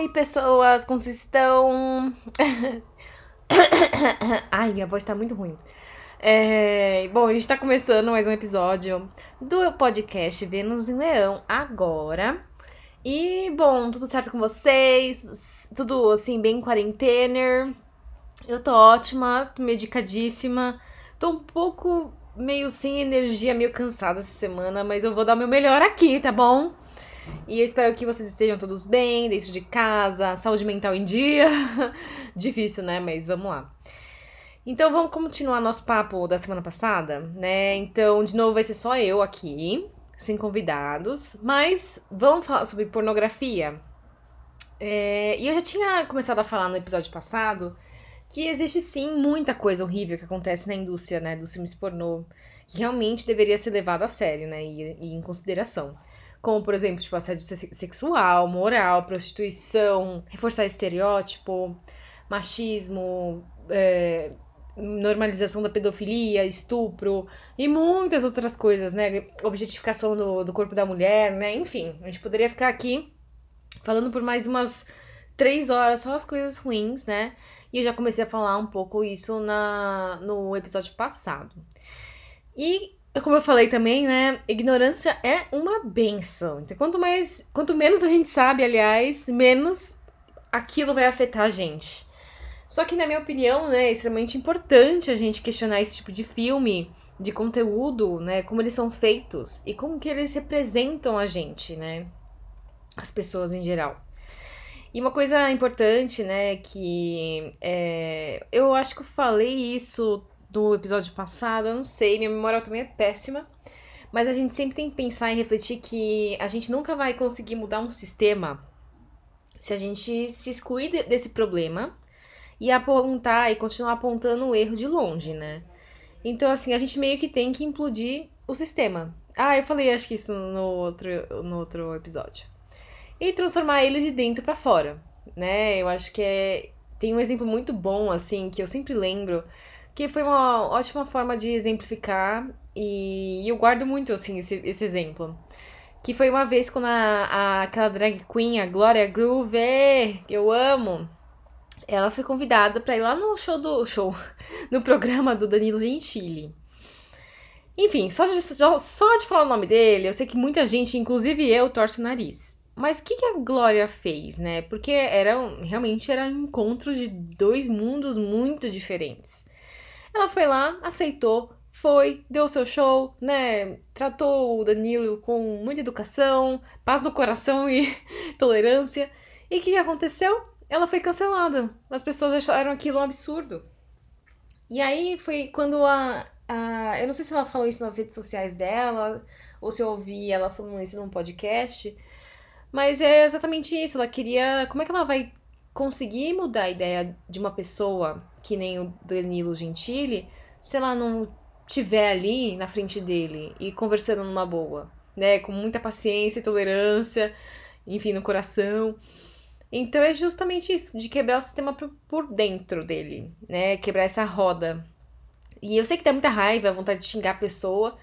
aí, pessoas, como vocês estão? Ai, minha voz tá muito ruim. É, bom, a gente tá começando mais um episódio do podcast Vênus em Leão agora. E, bom, tudo certo com vocês? Tudo, assim, bem quarentena. Eu tô ótima, medicadíssima. Tô um pouco meio sem energia, meio cansada essa semana, mas eu vou dar o meu melhor aqui, tá bom? E eu espero que vocês estejam todos bem, dentro de casa, saúde mental em dia. Difícil, né? Mas vamos lá. Então vamos continuar nosso papo da semana passada, né? Então, de novo, vai ser só eu aqui, sem convidados, mas vamos falar sobre pornografia. É, e eu já tinha começado a falar no episódio passado que existe sim muita coisa horrível que acontece na indústria, né, dos filmes pornô, que realmente deveria ser levado a sério, né, e, e em consideração como, por exemplo, tipo, assédio sexual, moral, prostituição, reforçar estereótipo, machismo, é, normalização da pedofilia, estupro e muitas outras coisas, né? Objetificação do, do corpo da mulher, né? Enfim, a gente poderia ficar aqui falando por mais umas três horas só as coisas ruins, né? E eu já comecei a falar um pouco isso na, no episódio passado. E como eu falei também, né? Ignorância é uma benção. Então, quanto mais, quanto menos a gente sabe, aliás, menos aquilo vai afetar a gente. Só que, na minha opinião, né, é extremamente importante a gente questionar esse tipo de filme, de conteúdo, né? Como eles são feitos e como que eles representam a gente, né? As pessoas em geral. E uma coisa importante, né, que é, eu acho que eu falei isso do episódio passado, eu não sei, minha memória também é péssima. Mas a gente sempre tem que pensar e refletir que a gente nunca vai conseguir mudar um sistema se a gente se excluir desse problema e apontar e continuar apontando o erro de longe, né? Então, assim, a gente meio que tem que implodir o sistema. Ah, eu falei acho que isso no outro, no outro episódio. E transformar ele de dentro para fora, né? Eu acho que é. Tem um exemplo muito bom, assim, que eu sempre lembro que foi uma ótima forma de exemplificar e eu guardo muito, assim, esse, esse exemplo. Que foi uma vez quando a, a, aquela drag queen, a Gloria Groove, que eu amo, ela foi convidada para ir lá no show do show, no programa do Danilo Gentili. Enfim, só de, só de falar o nome dele, eu sei que muita gente, inclusive eu, torce o nariz. Mas o que, que a Glória fez, né? Porque era, realmente era um encontro de dois mundos muito diferentes. Ela foi lá, aceitou, foi, deu seu show, né? Tratou o Danilo com muita educação, paz no coração e tolerância. E o que aconteceu? Ela foi cancelada. As pessoas acharam aquilo um absurdo. E aí foi quando a, a. Eu não sei se ela falou isso nas redes sociais dela, ou se eu ouvi ela falando isso num podcast. Mas é exatamente isso. Ela queria. Como é que ela vai conseguir mudar a ideia de uma pessoa que nem o Danilo Gentili, se ela não tiver ali na frente dele e conversando numa boa, né, com muita paciência e tolerância, enfim, no coração. Então é justamente isso, de quebrar o sistema por dentro dele, né, quebrar essa roda. E eu sei que dá muita raiva, vontade de xingar a pessoa,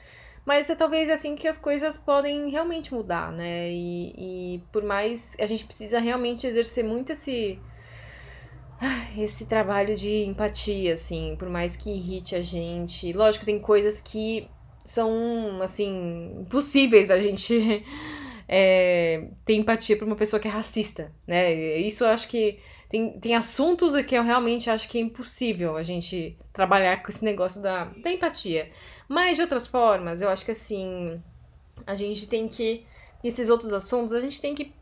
mas é talvez assim que as coisas podem realmente mudar, né? E, e por mais a gente precisa realmente exercer muito esse esse trabalho de empatia, assim, por mais que irrite a gente. Lógico, tem coisas que são, assim, impossíveis da gente é, ter empatia por uma pessoa que é racista, né? Isso eu acho que tem, tem assuntos que eu realmente acho que é impossível a gente trabalhar com esse negócio da, da empatia. Mas de outras formas, eu acho que assim, a gente tem que. Esses outros assuntos, a gente tem que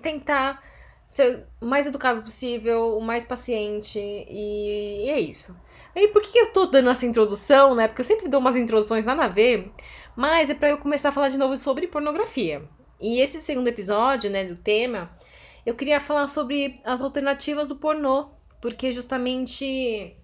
tentar ser o mais educado possível, o mais paciente, e, e é isso. E por que eu tô dando essa introdução, né? Porque eu sempre dou umas introduções nada a ver, mas é para eu começar a falar de novo sobre pornografia. E esse segundo episódio, né, do tema, eu queria falar sobre as alternativas do pornô, porque justamente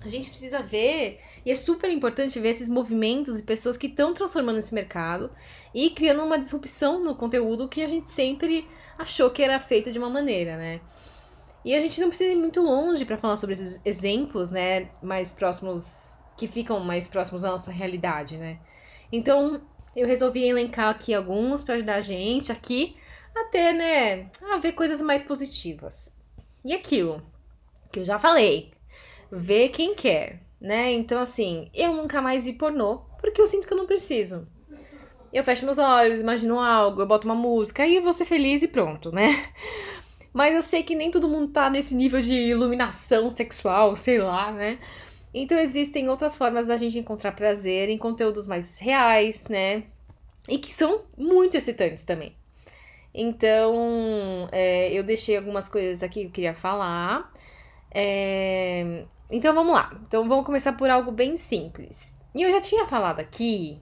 a gente precisa ver, e é super importante ver esses movimentos e pessoas que estão transformando esse mercado e criando uma disrupção no conteúdo que a gente sempre achou que era feito de uma maneira, né? E a gente não precisa ir muito longe para falar sobre esses exemplos, né, mais próximos, que ficam mais próximos da nossa realidade, né? Então, eu resolvi elencar aqui alguns para ajudar a gente aqui a ter, né, a ver coisas mais positivas. E aquilo que eu já falei, ver quem quer, né? Então, assim, eu nunca mais vi pornô, porque eu sinto que eu não preciso. Eu fecho meus olhos, imagino algo, eu boto uma música, aí eu vou ser feliz e pronto, né? Mas eu sei que nem todo mundo tá nesse nível de iluminação sexual, sei lá, né? Então existem outras formas da gente encontrar prazer em conteúdos mais reais, né? E que são muito excitantes também. Então, é, eu deixei algumas coisas aqui que eu queria falar. É, então vamos lá. Então vamos começar por algo bem simples. E eu já tinha falado aqui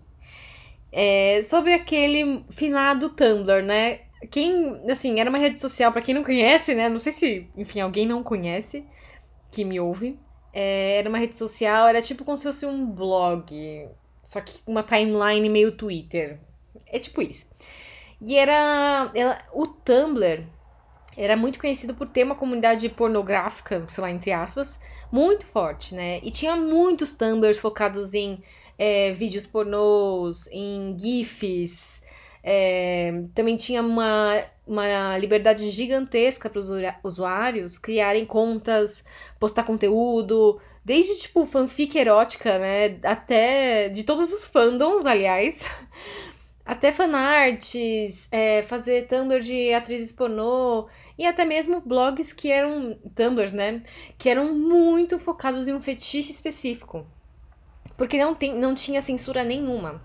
é, sobre aquele finado Tumblr, né? Quem, assim, era uma rede social, para quem não conhece, né? Não sei se, enfim, alguém não conhece que me ouve. É, era uma rede social, era tipo como se fosse um blog, só que uma timeline meio Twitter. É tipo isso. E era. Ela, o Tumblr era muito conhecido por ter uma comunidade pornográfica, sei lá, entre aspas, muito forte, né? E tinha muitos Tumblrs focados em é, vídeos pornôs, em GIFs. É, também tinha uma, uma liberdade gigantesca para os usuários criarem contas, postar conteúdo, desde tipo fanfic erótica, né? Até de todos os fandoms, aliás. Até fanarts, é, fazer Tumblr de atrizes pornô e até mesmo blogs que eram Tumblrs, né? Que eram muito focados em um fetiche específico. Porque não, tem, não tinha censura nenhuma.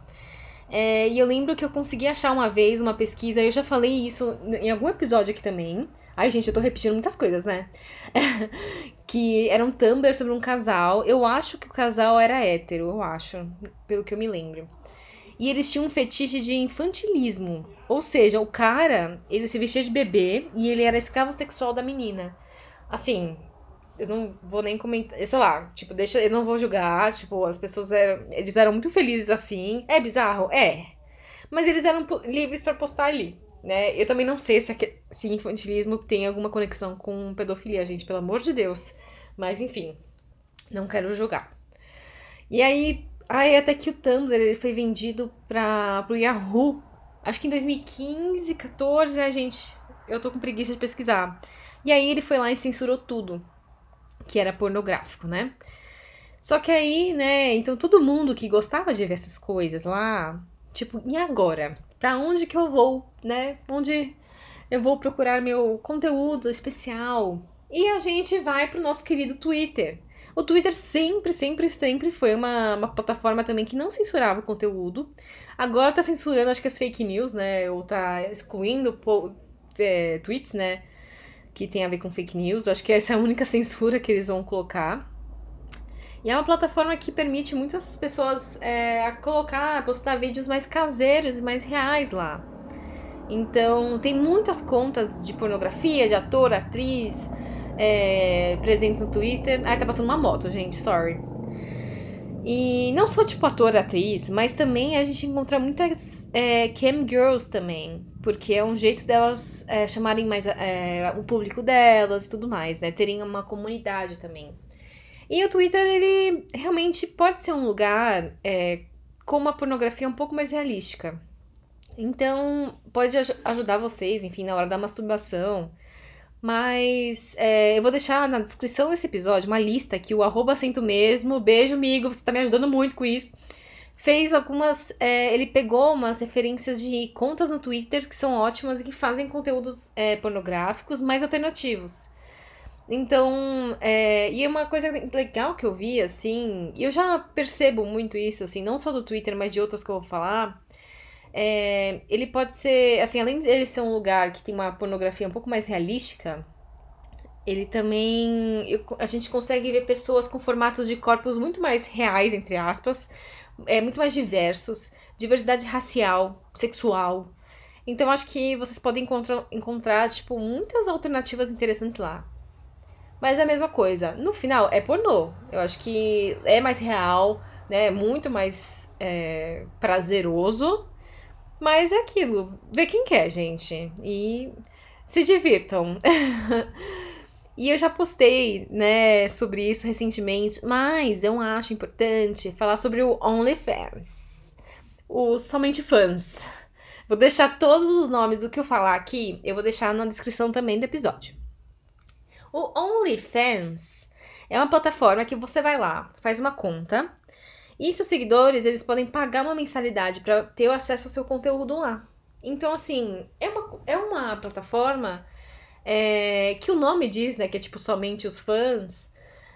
É, e eu lembro que eu consegui achar uma vez uma pesquisa, eu já falei isso em algum episódio aqui também. Ai, gente, eu tô repetindo muitas coisas, né? que era um Tumblr sobre um casal. Eu acho que o casal era hétero, eu acho, pelo que eu me lembro. E eles tinham um fetiche de infantilismo. Ou seja, o cara, ele se vestia de bebê e ele era escravo sexual da menina. Assim, eu não vou nem comentar, sei lá, tipo, deixa, eu não vou julgar, tipo, as pessoas eram, eles eram muito felizes assim. É bizarro? É. Mas eles eram livres para postar ali, né? Eu também não sei se, se infantilismo tem alguma conexão com pedofilia, gente, pelo amor de Deus. Mas enfim, não quero julgar. E aí, Ai, até que o Tumblr ele foi vendido para pro Yahoo. Acho que em 2015, 14, a gente. Eu tô com preguiça de pesquisar. E aí ele foi lá e censurou tudo. Que era pornográfico, né? Só que aí, né, então todo mundo que gostava de ver essas coisas lá, tipo, e agora? Pra onde que eu vou, né? Onde eu vou procurar meu conteúdo especial? E a gente vai pro nosso querido Twitter. O Twitter sempre, sempre, sempre foi uma, uma plataforma também que não censurava o conteúdo. Agora tá censurando, acho que as fake news, né? Ou tá excluindo é, tweets, né? Que tem a ver com fake news. Acho que essa é a única censura que eles vão colocar. E é uma plataforma que permite muitas pessoas é, colocar, postar vídeos mais caseiros e mais reais lá. Então, tem muitas contas de pornografia, de ator, atriz, é, presentes no Twitter. Ai, tá passando uma moto, gente, sorry. E não só tipo ator, atriz, mas também a gente encontra muitas é, cam girls também, porque é um jeito delas é, chamarem mais é, o público delas e tudo mais, né? Terem uma comunidade também. E o Twitter, ele realmente pode ser um lugar é, com uma pornografia um pouco mais realística. Então, pode aj ajudar vocês, enfim, na hora da masturbação, mas é, eu vou deixar na descrição desse episódio uma lista que o arroba acento mesmo, beijo amigo, você tá me ajudando muito com isso. Fez algumas. É, ele pegou umas referências de contas no Twitter que são ótimas e que fazem conteúdos é, pornográficos mais alternativos. Então, é, e é uma coisa legal que eu vi, assim, e eu já percebo muito isso, assim, não só do Twitter, mas de outras que eu vou falar, é, ele pode ser, assim, além de ele ser um lugar que tem uma pornografia um pouco mais realística, ele também. A gente consegue ver pessoas com formatos de corpos muito mais reais, entre aspas, é, muito mais diversos, diversidade racial, sexual. Então acho que vocês podem encontrar, encontrar, tipo, muitas alternativas interessantes lá. Mas é a mesma coisa. No final, é pornô. Eu acho que é mais real, né? Muito mais é, prazeroso mas é aquilo, vê quem quer, gente. E se divirtam. e eu já postei, né, sobre isso recentemente, mas eu acho importante falar sobre o OnlyFans. O Somente Fãs. Vou deixar todos os nomes do que eu falar aqui, eu vou deixar na descrição também do episódio. O OnlyFans é uma plataforma que você vai lá, faz uma conta, e seus seguidores, eles podem pagar uma mensalidade para ter acesso ao seu conteúdo lá. Então, assim, é uma, é uma plataforma é, que o nome diz, né, que é tipo somente os fãs.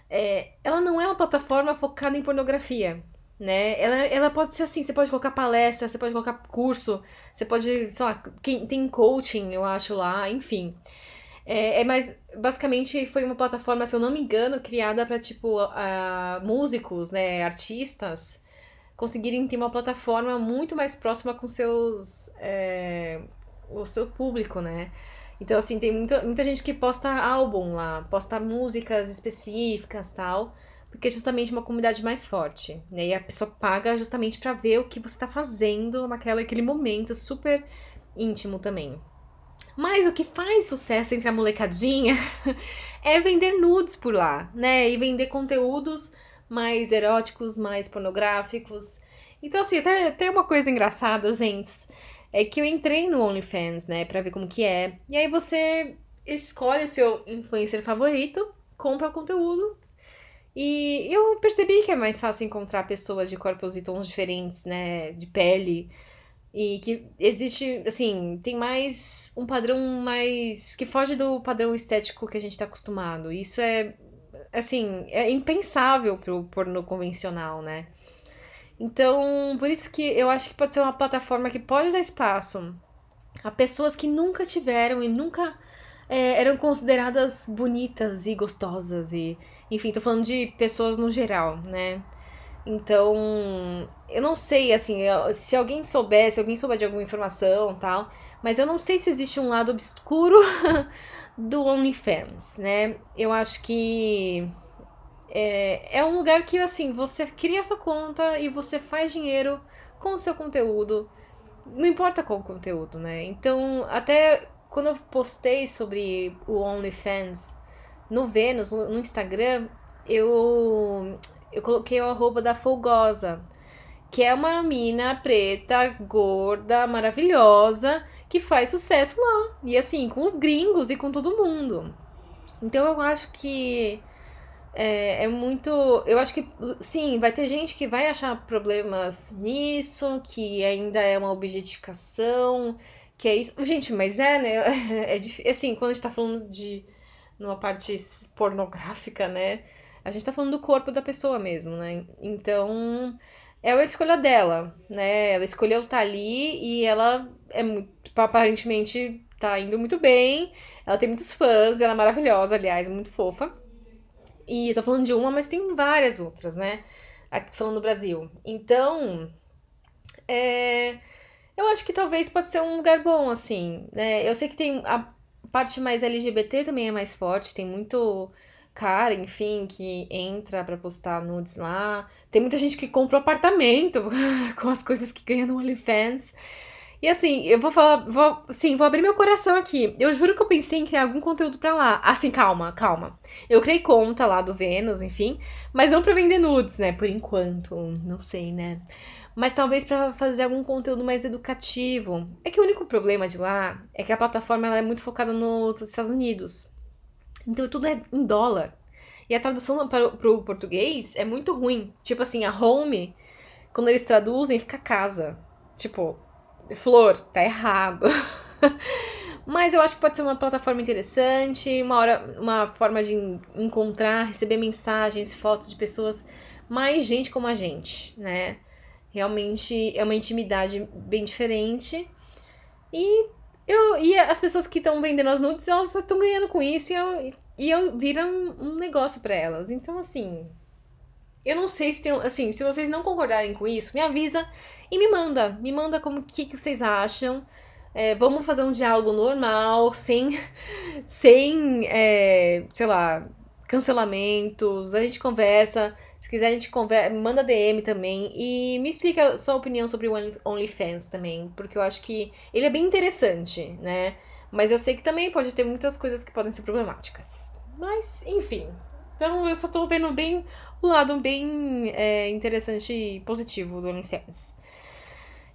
É, ela não é uma plataforma focada em pornografia, né? Ela, ela pode ser assim, você pode colocar palestra, você pode colocar curso, você pode, sei lá, tem coaching, eu acho lá, enfim. É, é mais, basicamente foi uma plataforma, se eu não me engano, criada para tipo, uh, músicos, né, artistas, conseguirem ter uma plataforma muito mais próxima com seus, é, o seu público, né? Então, assim, tem muita, muita gente que posta álbum lá, posta músicas específicas tal, porque é justamente uma comunidade mais forte, né? E a pessoa paga justamente para ver o que você tá fazendo naquela, aquele momento super íntimo também. Mas o que faz sucesso entre a molecadinha é vender nudes por lá, né? E vender conteúdos mais eróticos, mais pornográficos. Então, assim, até tem uma coisa engraçada, gente, é que eu entrei no OnlyFans, né, pra ver como que é. E aí você escolhe o seu influencer favorito, compra o conteúdo. E eu percebi que é mais fácil encontrar pessoas de corpos e tons diferentes, né, de pele. E que existe, assim, tem mais um padrão mais. que foge do padrão estético que a gente tá acostumado. Isso é, assim, é impensável pro porno convencional, né? Então, por isso que eu acho que pode ser uma plataforma que pode dar espaço a pessoas que nunca tiveram e nunca é, eram consideradas bonitas e gostosas e enfim tô falando de pessoas no geral né então, eu não sei, assim, se alguém souber, se alguém souber de alguma informação tal, mas eu não sei se existe um lado obscuro do OnlyFans, né? Eu acho que é, é um lugar que, assim, você cria sua conta e você faz dinheiro com o seu conteúdo, não importa qual conteúdo, né? Então, até quando eu postei sobre o OnlyFans no Vênus, no Instagram, eu eu coloquei o arroba da Folgosa, que é uma mina preta, gorda, maravilhosa, que faz sucesso lá. E assim, com os gringos e com todo mundo. Então eu acho que é, é, muito. Eu acho que sim, vai ter gente que vai achar problemas nisso, que ainda é uma objetificação, que é isso. Gente, mas é, né? É, é assim, quando a gente tá falando de numa parte pornográfica, né? A gente tá falando do corpo da pessoa mesmo, né? Então, é a escolha dela, né? Ela escolheu estar tá ali e ela é muito, aparentemente tá indo muito bem. Ela tem muitos fãs, ela é maravilhosa, aliás, muito fofa. E eu tô falando de uma, mas tem várias outras, né? Aqui falando do Brasil. Então, é, eu acho que talvez pode ser um lugar bom, assim, né? Eu sei que tem a parte mais LGBT também é mais forte, tem muito cara, enfim, que entra para postar nudes lá. Tem muita gente que compra um apartamento com as coisas que ganha no OnlyFans. E assim, eu vou falar, vou, sim, vou abrir meu coração aqui. Eu juro que eu pensei em criar algum conteúdo para lá. Assim, calma, calma. Eu criei conta lá do Vênus, enfim, mas não para vender nudes, né, por enquanto, não sei, né? Mas talvez para fazer algum conteúdo mais educativo. É que o único problema de lá é que a plataforma ela é muito focada nos Estados Unidos. Então tudo é em dólar. E a tradução para, o português é muito ruim. Tipo assim, a home, quando eles traduzem, fica casa. Tipo, flor, tá errado. Mas eu acho que pode ser uma plataforma interessante, uma, hora, uma forma de encontrar, receber mensagens, fotos de pessoas, mais gente como a gente, né? Realmente é uma intimidade bem diferente. E eu, e as pessoas que estão vendendo as nudes, elas estão ganhando com isso e eu, e eu vira um, um negócio para elas. Então, assim, eu não sei se tem. Assim, se vocês não concordarem com isso, me avisa e me manda. Me manda como que, que vocês acham. É, vamos fazer um diálogo normal, sem, sem é, sei lá, cancelamentos. A gente conversa. Se quiser, a gente conversa, manda DM também. E me explica sua opinião sobre o OnlyFans também. Porque eu acho que ele é bem interessante, né? Mas eu sei que também pode ter muitas coisas que podem ser problemáticas. Mas, enfim. Então eu só tô vendo bem o lado bem é, interessante e positivo do OnlyFans.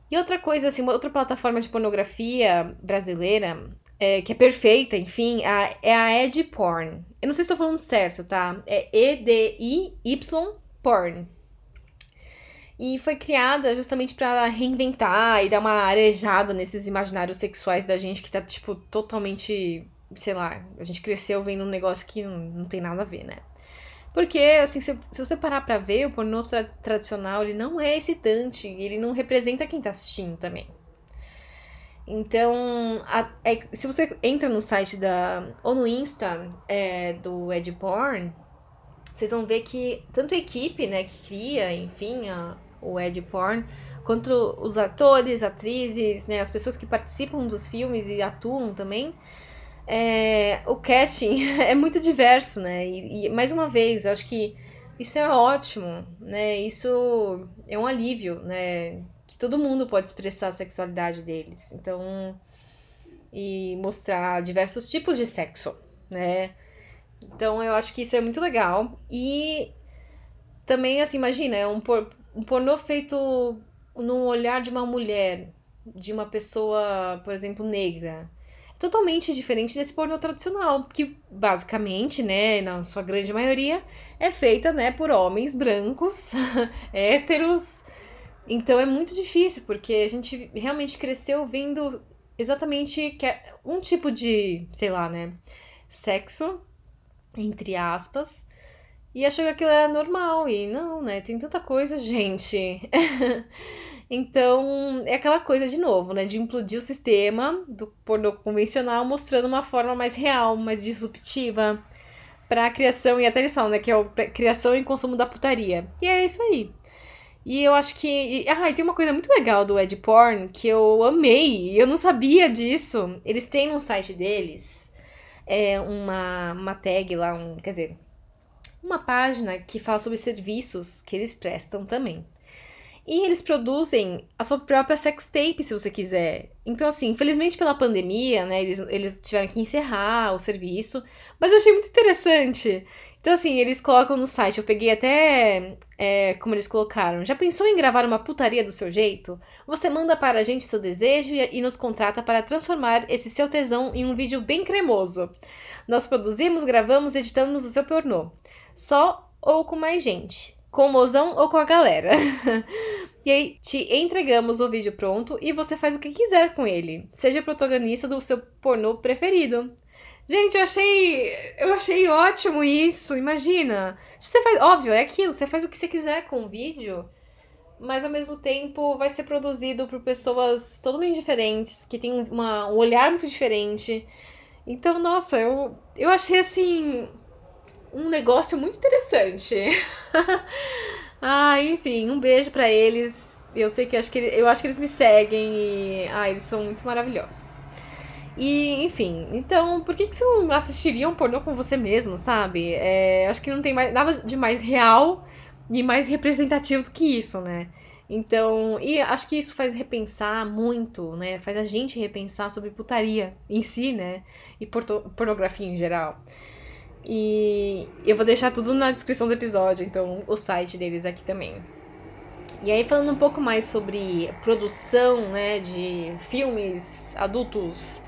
E outra coisa, assim, outra plataforma de pornografia brasileira, é, que é perfeita, enfim, a, é a Ed Porn. Eu não sei se estou falando certo, tá? É E-D-I-Y Porn. E foi criada justamente para reinventar e dar uma arejada nesses imaginários sexuais da gente que tá, tipo, totalmente. Sei lá, a gente cresceu vendo um negócio que não, não tem nada a ver, né? Porque, assim, se, se você parar pra ver, o pornô tra tradicional, ele não é excitante, ele não representa quem tá assistindo também. Então, a, é, se você entra no site da. ou no Insta é, do Ed Porn, vocês vão ver que tanto a equipe, né, que cria, enfim, a, o Ed Porn, quanto os atores, atrizes, né, as pessoas que participam dos filmes e atuam também, é, o casting é muito diverso, né? E, e, mais uma vez, eu acho que isso é ótimo, né? Isso é um alívio, né? Todo mundo pode expressar a sexualidade deles. Então, e mostrar diversos tipos de sexo, né? Então, eu acho que isso é muito legal. E também, assim, imagina, é um, por, um pornô feito no olhar de uma mulher, de uma pessoa, por exemplo, negra totalmente diferente desse pornô tradicional, que basicamente, né, na sua grande maioria, é feita, né, por homens brancos, héteros. Então é muito difícil, porque a gente realmente cresceu vendo exatamente que é um tipo de, sei lá, né, sexo, entre aspas, e achou que aquilo era normal, e não, né, tem tanta coisa, gente. Então, é aquela coisa de novo, né? De implodir o sistema do pornô convencional, mostrando uma forma mais real, mais disruptiva para a criação e atenção, né? Que é a criação e consumo da putaria. E é isso aí. E eu acho que. E, ah, e tem uma coisa muito legal do Ed Porn que eu amei. Eu não sabia disso. Eles têm no site deles é, uma, uma tag lá, um, quer dizer, uma página que fala sobre serviços que eles prestam também. E eles produzem a sua própria sextape, se você quiser. Então, assim, infelizmente pela pandemia, né, eles, eles tiveram que encerrar o serviço. Mas eu achei muito interessante. Então, assim, eles colocam no site, eu peguei até é, como eles colocaram. Já pensou em gravar uma putaria do seu jeito? Você manda para a gente seu desejo e, e nos contrata para transformar esse seu tesão em um vídeo bem cremoso. Nós produzimos, gravamos, editamos o seu pornô. Só ou com mais gente com o mozão ou com a galera. e aí te entregamos o vídeo pronto e você faz o que quiser com ele. Seja protagonista do seu pornô preferido. Gente, eu achei. Eu achei ótimo isso. Imagina. Você faz. Óbvio, é aquilo. Você faz o que você quiser com o vídeo. Mas ao mesmo tempo vai ser produzido por pessoas totalmente diferentes, que têm uma, um olhar muito diferente. Então, nossa, eu, eu achei assim um negócio muito interessante. ah, enfim, um beijo para eles. Eu sei que acho que eu acho que eles me seguem e ah, eles são muito maravilhosos. E, enfim, então, por que, que você não assistiria um pornô com você mesmo, sabe? É, acho que não tem mais, nada de mais real e mais representativo do que isso, né? Então, e acho que isso faz repensar muito, né? Faz a gente repensar sobre putaria em si, né? E pornografia em geral. E eu vou deixar tudo na descrição do episódio, então o site deles aqui também. E aí falando um pouco mais sobre produção, né, de filmes adultos,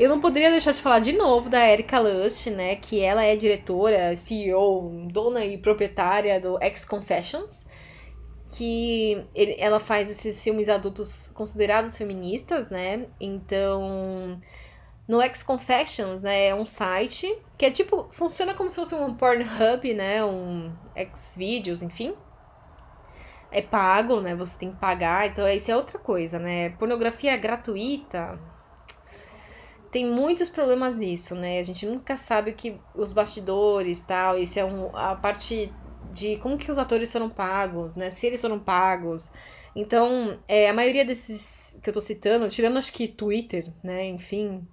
eu não poderia deixar de falar de novo da Erika Lush, né, que ela é diretora, CEO, dona e proprietária do X Confessions, que ele, ela faz esses filmes adultos considerados feministas, né? Então, no X Confessions, né, é um site que é tipo, funciona como se fosse um Pornhub, né, um Xvideos, enfim. É pago, né, você tem que pagar, então isso é outra coisa, né. Pornografia gratuita tem muitos problemas nisso, né, a gente nunca sabe o que os bastidores, tal, isso é um, a parte de como que os atores foram pagos, né, se eles foram pagos. Então, é, a maioria desses que eu tô citando, tirando acho que Twitter, né, enfim,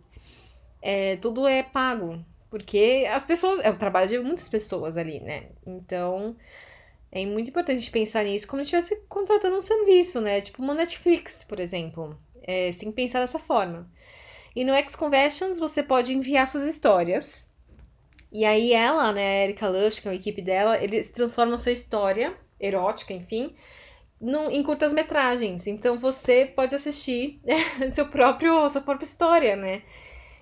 é, tudo é pago. Porque as pessoas. É o trabalho de muitas pessoas ali, né? Então. É muito importante a gente pensar nisso como se estivesse contratando um serviço, né? Tipo uma Netflix, por exemplo. É, você tem que pensar dessa forma. E no X-Conversions você pode enviar suas histórias. E aí ela, né, a Erika Lush, que é a equipe dela, eles transformam sua história, erótica, enfim, no, em curtas metragens. Então você pode assistir seu próprio, sua própria história, né?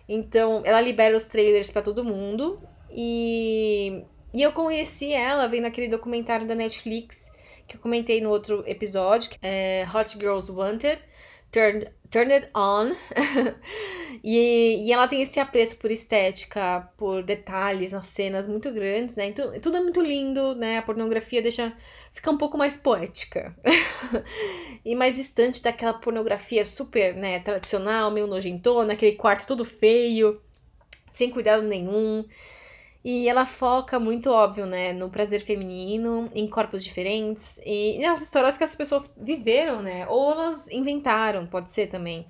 Então ela libera os trailers para todo mundo e, e eu conheci ela vendo aquele documentário da Netflix que eu comentei no outro episódio, é Hot Girls Wanted. Turn, turn It On. e, e ela tem esse apreço por estética, por detalhes nas cenas muito grandes, né? Então, tudo é muito lindo, né? A pornografia deixa. fica um pouco mais poética. e mais distante daquela pornografia super, né, tradicional, meio nojentona, aquele quarto todo feio, sem cuidado nenhum. E ela foca muito, óbvio, né, no prazer feminino, em corpos diferentes e nas histórias que as pessoas viveram, né, ou elas inventaram, pode ser também.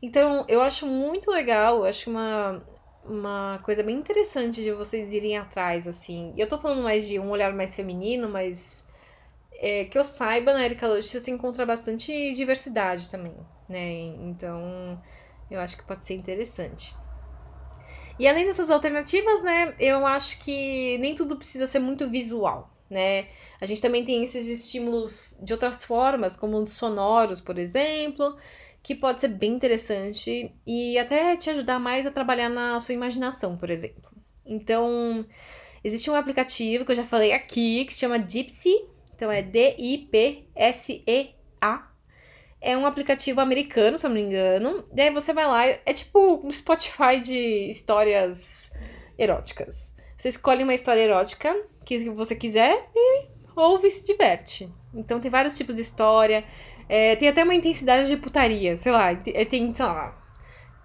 Então, eu acho muito legal, eu acho uma, uma coisa bem interessante de vocês irem atrás, assim. E eu tô falando mais de um olhar mais feminino, mas é, que eu saiba, na Erika Lush você encontra bastante diversidade também, né? Então, eu acho que pode ser interessante. E além dessas alternativas, né, eu acho que nem tudo precisa ser muito visual, né? A gente também tem esses estímulos de outras formas, como os sonoros, por exemplo, que pode ser bem interessante e até te ajudar mais a trabalhar na sua imaginação, por exemplo. Então, existe um aplicativo que eu já falei aqui que se chama Dipsy, então é D-I-P-S-E-A é um aplicativo americano, se eu não me engano. E aí você vai lá, é tipo um Spotify de histórias eróticas. Você escolhe uma história erótica que você quiser e ouve e se diverte. Então tem vários tipos de história. É, tem até uma intensidade de putaria, sei lá, é, tem, sei lá.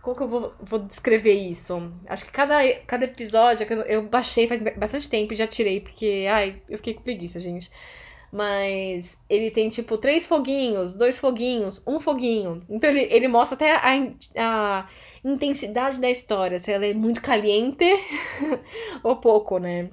Como que eu vou, vou descrever isso? Acho que cada, cada episódio eu baixei faz bastante tempo e já tirei, porque, ai, eu fiquei com preguiça, gente. Mas ele tem, tipo, três foguinhos, dois foguinhos, um foguinho. Então ele, ele mostra até a, a intensidade da história, se ela é muito caliente ou pouco, né?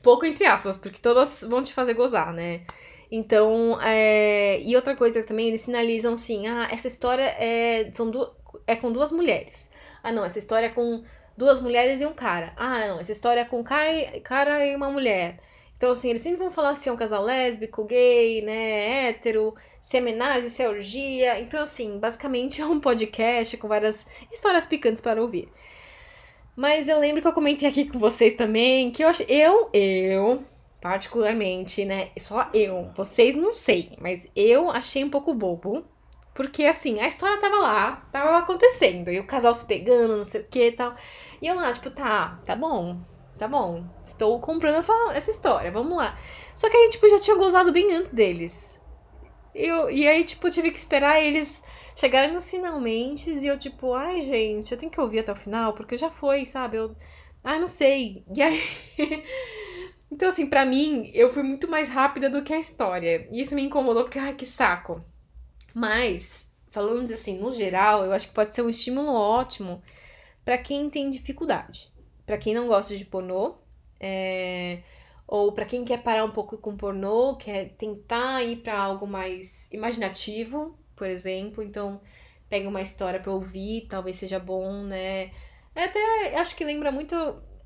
Pouco entre aspas, porque todas vão te fazer gozar, né? Então, é... e outra coisa também, eles sinalizam assim: ah, essa história é, são du... é com duas mulheres. Ah, não, essa história é com duas mulheres e um cara. Ah, não, essa história é com cara, cara e uma mulher. Então, assim, eles sempre vão falar se é um casal lésbico, gay, né, hétero, se é homenagem, se é orgia. Então, assim, basicamente é um podcast com várias histórias picantes para ouvir. Mas eu lembro que eu comentei aqui com vocês também que eu acho. Eu, eu, particularmente, né? Só eu, vocês não sei, mas eu achei um pouco bobo. Porque, assim, a história tava lá, tava acontecendo, e o casal se pegando, não sei o que e tal. E eu lá, tipo, tá, tá bom, tá bom, estou comprando essa, essa história, vamos lá. Só que aí, tipo, já tinha gozado bem antes deles. Eu, e aí, tipo, eu tive que esperar eles chegarem nos finalmente e eu, tipo, ai, gente, eu tenho que ouvir até o final, porque já foi, sabe? Eu, ai, não sei. E aí. então, assim, para mim, eu fui muito mais rápida do que a história. E isso me incomodou, porque, ai, que saco. Mas, falando assim, no geral, eu acho que pode ser um estímulo ótimo para quem tem dificuldade para quem não gosta de pornô, é, ou para quem quer parar um pouco com pornô, quer tentar ir para algo mais imaginativo, por exemplo, então pega uma história para ouvir, talvez seja bom, né? É até acho que lembra muito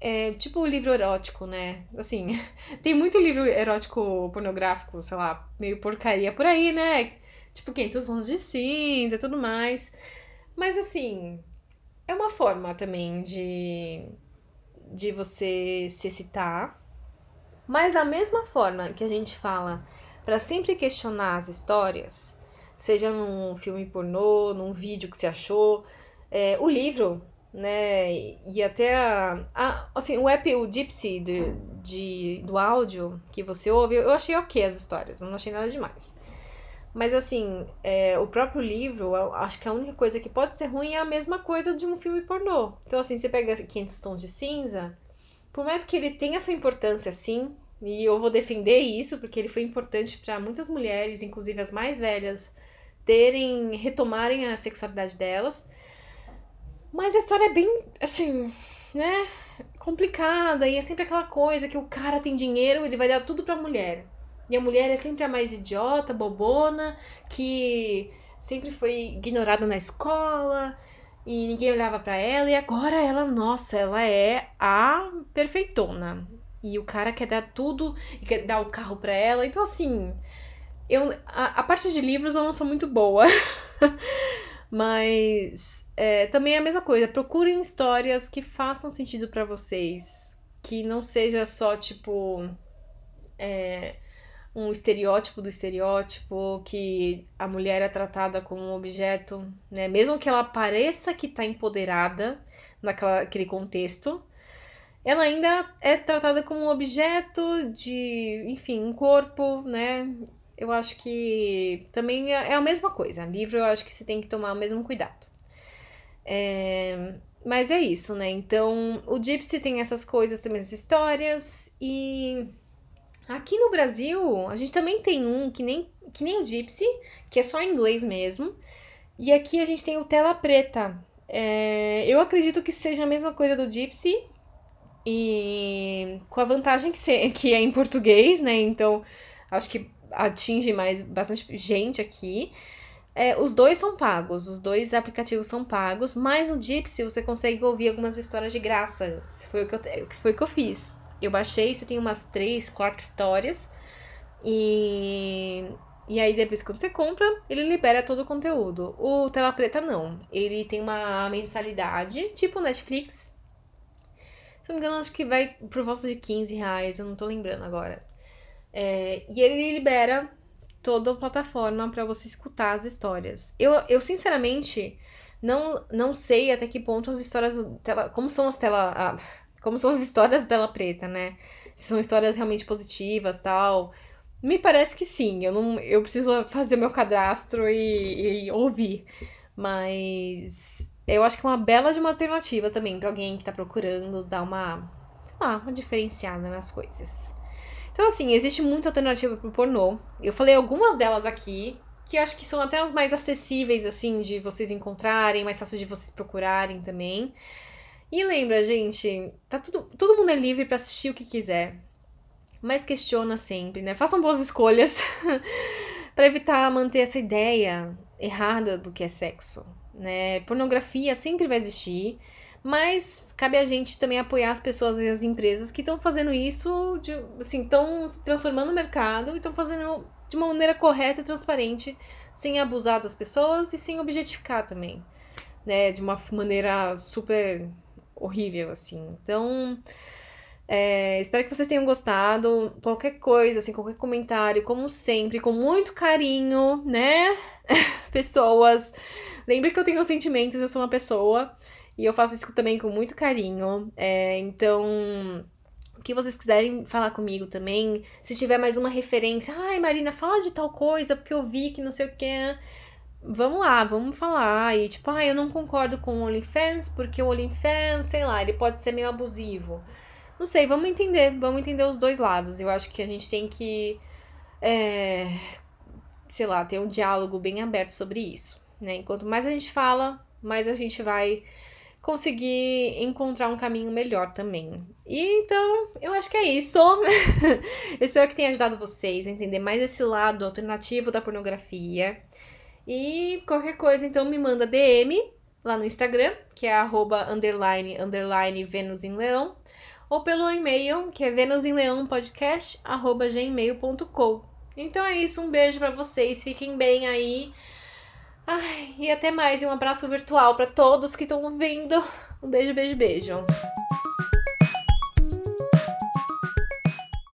é, tipo o livro erótico, né? Assim, tem muito livro erótico pornográfico, sei lá, meio porcaria por aí, né? Tipo 500 tons de cinza e tudo mais. Mas assim, é uma forma também de de você se excitar. Mas da mesma forma que a gente fala para sempre questionar as histórias, seja num filme pornô, num vídeo que você achou, é, o livro, né, e até a, a, assim, o app, o Gypsy de, de, do áudio que você ouve, eu achei ok as histórias, não achei nada demais. Mas assim, é, o próprio livro, acho que a única coisa que pode ser ruim é a mesma coisa de um filme pornô. Então, assim, você pega 500 tons de cinza, por mais que ele tenha sua importância, sim, e eu vou defender isso porque ele foi importante para muitas mulheres, inclusive as mais velhas, terem, retomarem a sexualidade delas. Mas a história é bem, assim, né, complicada e é sempre aquela coisa que o cara tem dinheiro, ele vai dar tudo pra mulher. E a mulher é sempre a mais idiota, bobona, que sempre foi ignorada na escola e ninguém olhava para ela. E agora ela, nossa, ela é a perfeitona. E o cara quer dar tudo quer dar o carro para ela. Então, assim, eu, a, a, parte de livros eu não sou muito boa. Mas é, também é a mesma coisa. Procurem histórias que façam sentido para vocês. Que não seja só, tipo. É, um estereótipo do estereótipo, que a mulher é tratada como um objeto, né? Mesmo que ela pareça que tá empoderada naquele contexto, ela ainda é tratada como um objeto de, enfim, um corpo, né? Eu acho que também é, é a mesma coisa. Livro eu acho que você tem que tomar o mesmo cuidado. É, mas é isso, né? Então, o Gypsy tem essas coisas, também essas histórias. E aqui no Brasil, a gente também tem um que nem, que nem o Gypsy, que é só em inglês mesmo. E aqui a gente tem o Tela Preta. É, eu acredito que seja a mesma coisa do Gypsy, e com a vantagem que, que é em português, né? Então, acho que atinge mais bastante gente aqui. É, os dois são pagos, os dois aplicativos são pagos, mas no Gypsy você consegue ouvir algumas histórias de graça. Foi o que eu, foi o que eu fiz. Eu baixei, você tem umas três, quatro histórias. E, e aí, depois que você compra, ele libera todo o conteúdo. O Tela Preta não. Ele tem uma mensalidade, tipo Netflix, se não me engano, acho que vai por volta de 15 reais, eu não tô lembrando agora. É, e ele libera toda a plataforma para você escutar as histórias. Eu, eu sinceramente, não, não sei até que ponto as histórias. Tela, como são as tela. Como são as histórias da tela preta, né? Se são histórias realmente positivas tal. Me parece que sim. Eu, não, eu preciso fazer o meu cadastro e, e ouvir. Mas eu acho que é uma bela de uma alternativa também para alguém que tá procurando dar uma, sei lá, uma diferenciada nas coisas. Então, assim, existe muita alternativa pro pornô. Eu falei algumas delas aqui, que acho que são até as mais acessíveis, assim, de vocês encontrarem, mais fáceis de vocês procurarem também. E lembra, gente, tá tudo, todo mundo é livre para assistir o que quiser. Mas questiona sempre, né? Façam boas escolhas para evitar manter essa ideia errada do que é sexo né? Pornografia sempre vai existir, mas cabe a gente também apoiar as pessoas e as empresas que estão fazendo isso, de, assim, estão se transformando no mercado e estão fazendo de uma maneira correta e transparente, sem abusar das pessoas e sem objetificar também, né? De uma maneira super horrível, assim. Então, é, espero que vocês tenham gostado. Qualquer coisa, assim, qualquer comentário, como sempre, com muito carinho, né? Pessoas Lembre que eu tenho sentimentos, eu sou uma pessoa. E eu faço isso também com muito carinho. É, então, o que vocês quiserem falar comigo também. Se tiver mais uma referência, ai Marina, fala de tal coisa, porque eu vi que não sei o que. Vamos lá, vamos falar. E tipo, ai, eu não concordo com o OnlyFans, porque o OnlyFans, sei lá, ele pode ser meio abusivo. Não sei, vamos entender, vamos entender os dois lados. Eu acho que a gente tem que, é, sei lá, ter um diálogo bem aberto sobre isso né? Enquanto mais a gente fala, mais a gente vai conseguir encontrar um caminho melhor também. E então, eu acho que é isso. eu espero que tenha ajudado vocês a entender mais esse lado alternativo da pornografia. E qualquer coisa, então, me manda DM lá no Instagram, que é arroba underline, underline Vênus em Leão, ou pelo e-mail, que é venusemleãopodcast, arroba gmail.com. Então é isso, um beijo para vocês, fiquem bem aí. Ai, e até mais. E um abraço virtual para todos que estão ouvindo. Um beijo, beijo, beijo.